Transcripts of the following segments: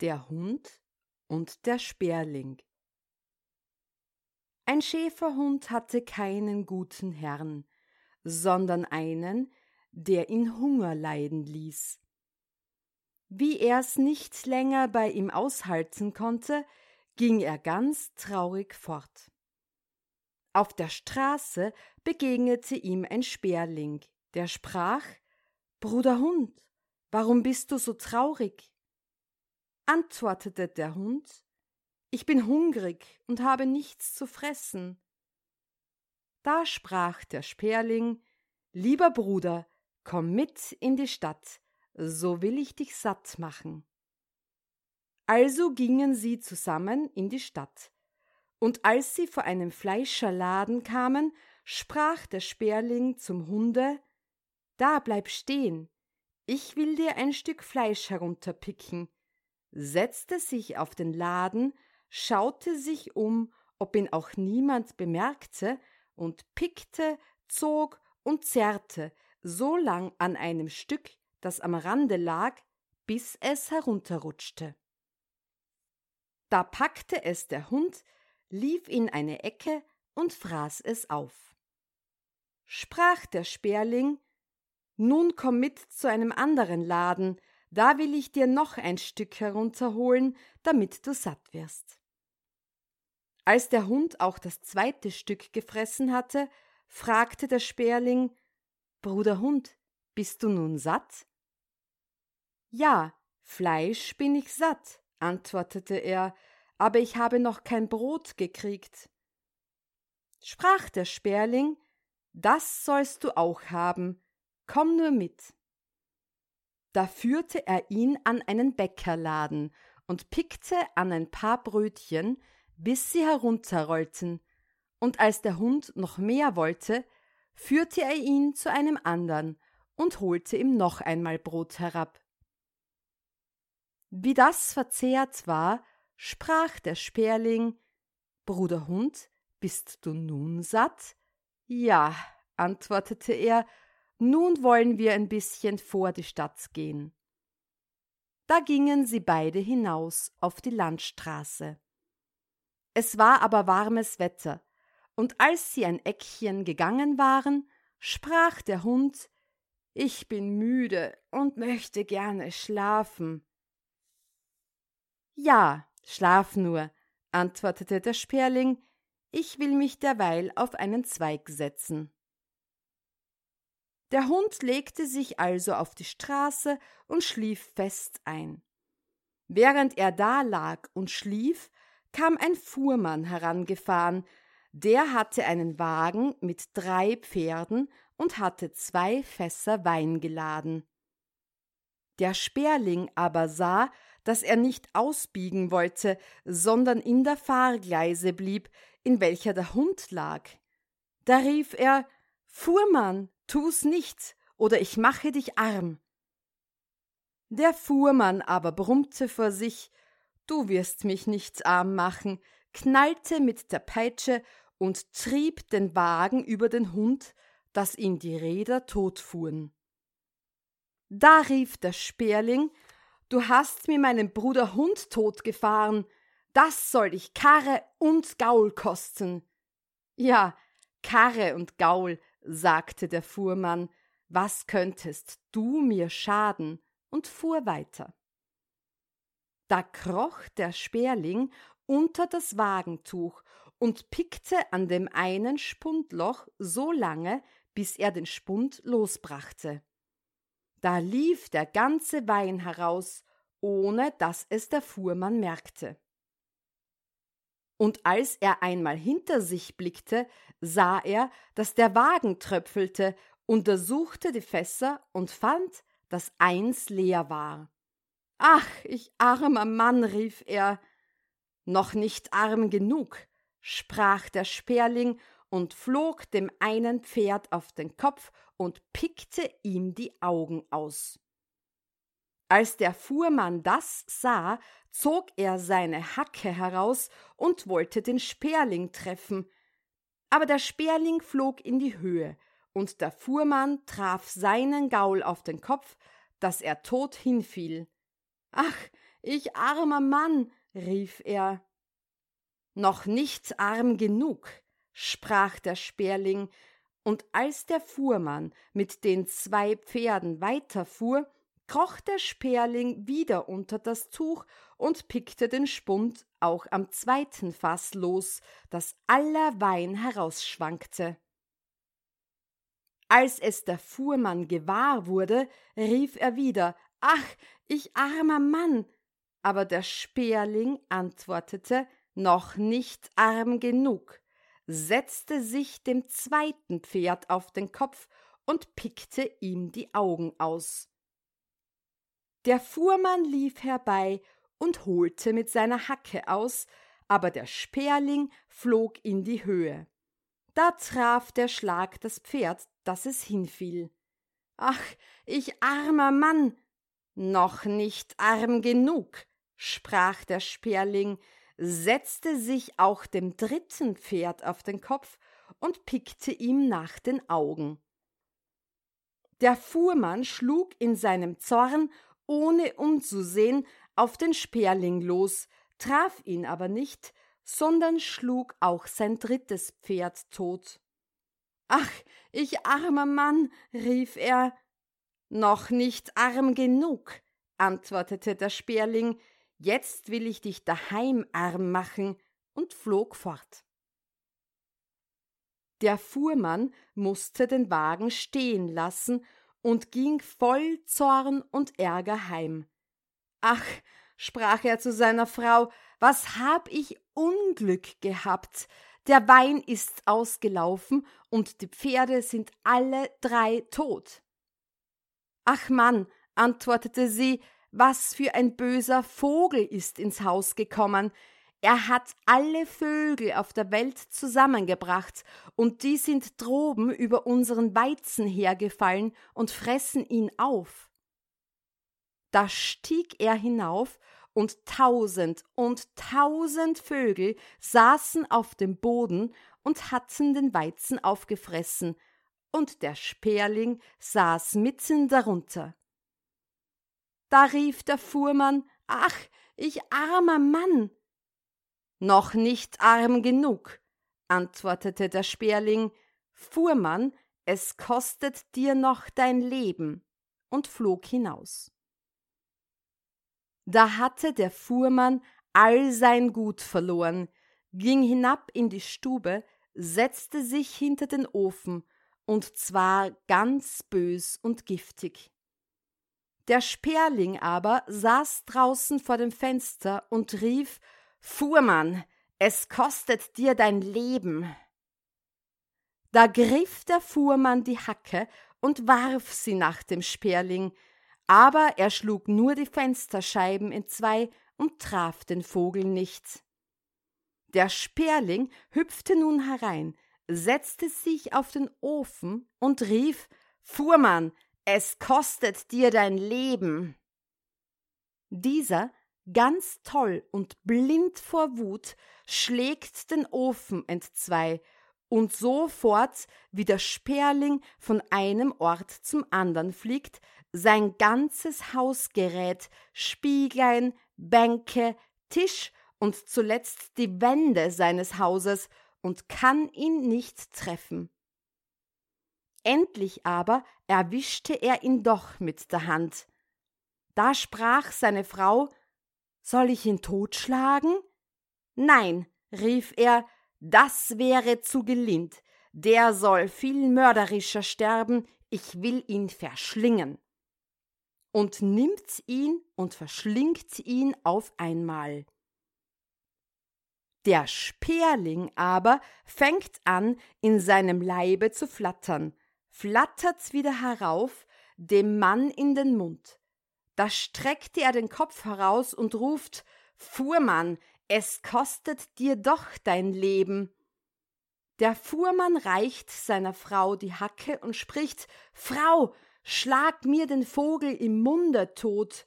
Der Hund und der Sperling Ein Schäferhund hatte keinen guten Herrn, sondern einen, der ihn Hunger leiden ließ. Wie er's nicht länger bei ihm aushalten konnte, ging er ganz traurig fort. Auf der Straße begegnete ihm ein Sperling, der sprach Bruder Hund, warum bist du so traurig? Antwortete der Hund Ich bin hungrig und habe nichts zu fressen. Da sprach der Sperling Lieber Bruder, komm mit in die Stadt, so will ich dich satt machen. Also gingen sie zusammen in die Stadt. Und als sie vor einem Fleischerladen kamen, sprach der Sperling zum Hunde Da bleib stehen, ich will dir ein Stück Fleisch herunterpicken, setzte sich auf den Laden, schaute sich um, ob ihn auch niemand bemerkte, und pickte, zog und zerrte so lang an einem Stück, das am Rande lag, bis es herunterrutschte. Da packte es der Hund, lief in eine Ecke und fraß es auf. Sprach der Sperling Nun komm mit zu einem anderen Laden, da will ich dir noch ein Stück herunterholen, damit du satt wirst. Als der Hund auch das zweite Stück gefressen hatte, fragte der Sperling Bruder Hund, bist du nun satt? Ja, Fleisch bin ich satt, antwortete er, aber ich habe noch kein Brot gekriegt. Sprach der Sperling, das sollst du auch haben, komm nur mit. Da führte er ihn an einen Bäckerladen und pickte an ein paar Brötchen, bis sie herunterrollten, und als der Hund noch mehr wollte, führte er ihn zu einem andern und holte ihm noch einmal Brot herab. Wie das verzehrt war, sprach der Sperling Bruder Hund, bist du nun satt? Ja, antwortete er, nun wollen wir ein bisschen vor die Stadt gehen. Da gingen sie beide hinaus auf die Landstraße. Es war aber warmes Wetter, und als sie ein Eckchen gegangen waren, sprach der Hund Ich bin müde und möchte gerne schlafen. Ja, schlaf nur, antwortete der Sperling, ich will mich derweil auf einen Zweig setzen. Der Hund legte sich also auf die Straße und schlief fest ein. Während er da lag und schlief, kam ein Fuhrmann herangefahren, der hatte einen Wagen mit drei Pferden und hatte zwei Fässer Wein geladen. Der Sperling aber sah, dass er nicht ausbiegen wollte, sondern in der Fahrgleise blieb, in welcher der Hund lag. Da rief er Fuhrmann, tu's nicht, oder ich mache dich arm. Der Fuhrmann aber brummte vor sich Du wirst mich nicht arm machen, knallte mit der Peitsche und trieb den Wagen über den Hund, dass ihn die Räder totfuhren. Da rief der Sperling Du hast mir meinen Bruder Hund totgefahren, das soll dich Karre und Gaul kosten. Ja, Karre und Gaul, sagte der Fuhrmann, was könntest du mir schaden? und fuhr weiter. Da kroch der Sperling unter das Wagentuch und pickte an dem einen Spundloch so lange, bis er den Spund losbrachte. Da lief der ganze Wein heraus, ohne dass es der Fuhrmann merkte. Und als er einmal hinter sich blickte, sah er, dass der Wagen tröpfelte, untersuchte die Fässer und fand, dass eins leer war. Ach, ich armer Mann, rief er. Noch nicht arm genug, sprach der Sperling und flog dem einen Pferd auf den Kopf und pickte ihm die Augen aus. Als der Fuhrmann das sah, zog er seine Hacke heraus und wollte den Sperling treffen. Aber der Sperling flog in die Höhe, und der Fuhrmann traf seinen Gaul auf den Kopf, dass er tot hinfiel. Ach, ich armer Mann, rief er. Noch nicht arm genug, sprach der Sperling, und als der Fuhrmann mit den zwei Pferden weiterfuhr, kroch der Sperling wieder unter das Tuch und pickte den Spund auch am zweiten Fass los, das aller Wein herausschwankte. Als es der Fuhrmann gewahr wurde, rief er wieder Ach, ich armer Mann. Aber der Sperling antwortete Noch nicht arm genug, setzte sich dem zweiten Pferd auf den Kopf und pickte ihm die Augen aus. Der Fuhrmann lief herbei und holte mit seiner Hacke aus, aber der Sperling flog in die Höhe. Da traf der Schlag das Pferd, dass es hinfiel. Ach, ich armer Mann. Noch nicht arm genug, sprach der Sperling, setzte sich auch dem dritten Pferd auf den Kopf und pickte ihm nach den Augen. Der Fuhrmann schlug in seinem Zorn ohne umzusehen, auf den Sperling los, traf ihn aber nicht, sondern schlug auch sein drittes Pferd tot. Ach, ich armer Mann, rief er. Noch nicht arm genug, antwortete der Sperling, jetzt will ich dich daheim arm machen, und flog fort. Der Fuhrmann musste den Wagen stehen lassen und ging voll Zorn und Ärger heim. Ach, sprach er zu seiner Frau, was hab ich Unglück gehabt. Der Wein ist ausgelaufen und die Pferde sind alle drei tot. Ach Mann, antwortete sie, was für ein böser Vogel ist ins Haus gekommen, er hat alle Vögel auf der Welt zusammengebracht, und die sind droben über unseren Weizen hergefallen und fressen ihn auf. Da stieg er hinauf, und tausend und tausend Vögel saßen auf dem Boden und hatten den Weizen aufgefressen, und der Sperling saß mitten darunter. Da rief der Fuhrmann Ach, ich armer Mann, noch nicht arm genug, antwortete der Sperling, Fuhrmann, es kostet dir noch dein Leben, und flog hinaus. Da hatte der Fuhrmann all sein Gut verloren, ging hinab in die Stube, setzte sich hinter den Ofen, und zwar ganz bös und giftig. Der Sperling aber saß draußen vor dem Fenster und rief Fuhrmann, es kostet dir dein Leben. Da griff der Fuhrmann die Hacke und warf sie nach dem Sperling, aber er schlug nur die Fensterscheiben in zwei und traf den Vogel nicht. Der Sperling hüpfte nun herein, setzte sich auf den Ofen und rief Fuhrmann, es kostet dir dein Leben. Dieser ganz toll und blind vor Wut, schlägt den Ofen entzwei, und sofort, wie der Sperling von einem Ort zum andern fliegt, sein ganzes Hausgerät, Spieglein, Bänke, Tisch und zuletzt die Wände seines Hauses und kann ihn nicht treffen. Endlich aber erwischte er ihn doch mit der Hand. Da sprach seine Frau soll ich ihn totschlagen? Nein, rief er, das wäre zu gelind. Der soll viel mörderischer sterben, ich will ihn verschlingen. Und nimmt ihn und verschlingt ihn auf einmal. Der Sperling aber fängt an, in seinem Leibe zu flattern, flattert wieder herauf, dem Mann in den Mund. Da streckte er den Kopf heraus und ruft Fuhrmann, es kostet dir doch dein Leben. Der Fuhrmann reicht seiner Frau die Hacke und spricht Frau, schlag mir den Vogel im Munde tot.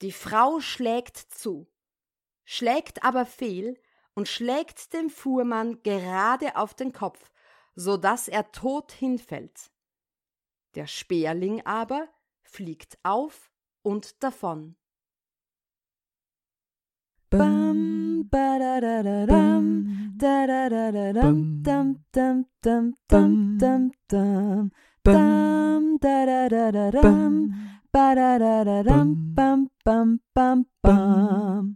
Die Frau schlägt zu, schlägt aber fehl und schlägt dem Fuhrmann gerade auf den Kopf, so dass er tot hinfällt. Der Sperling aber fliegt auf und davon. Bam, ba da da da dam, da da da da dam, dam dam dam dam dam dam, dam da da da da dam, ba da da da dam, bam bam bam. bam.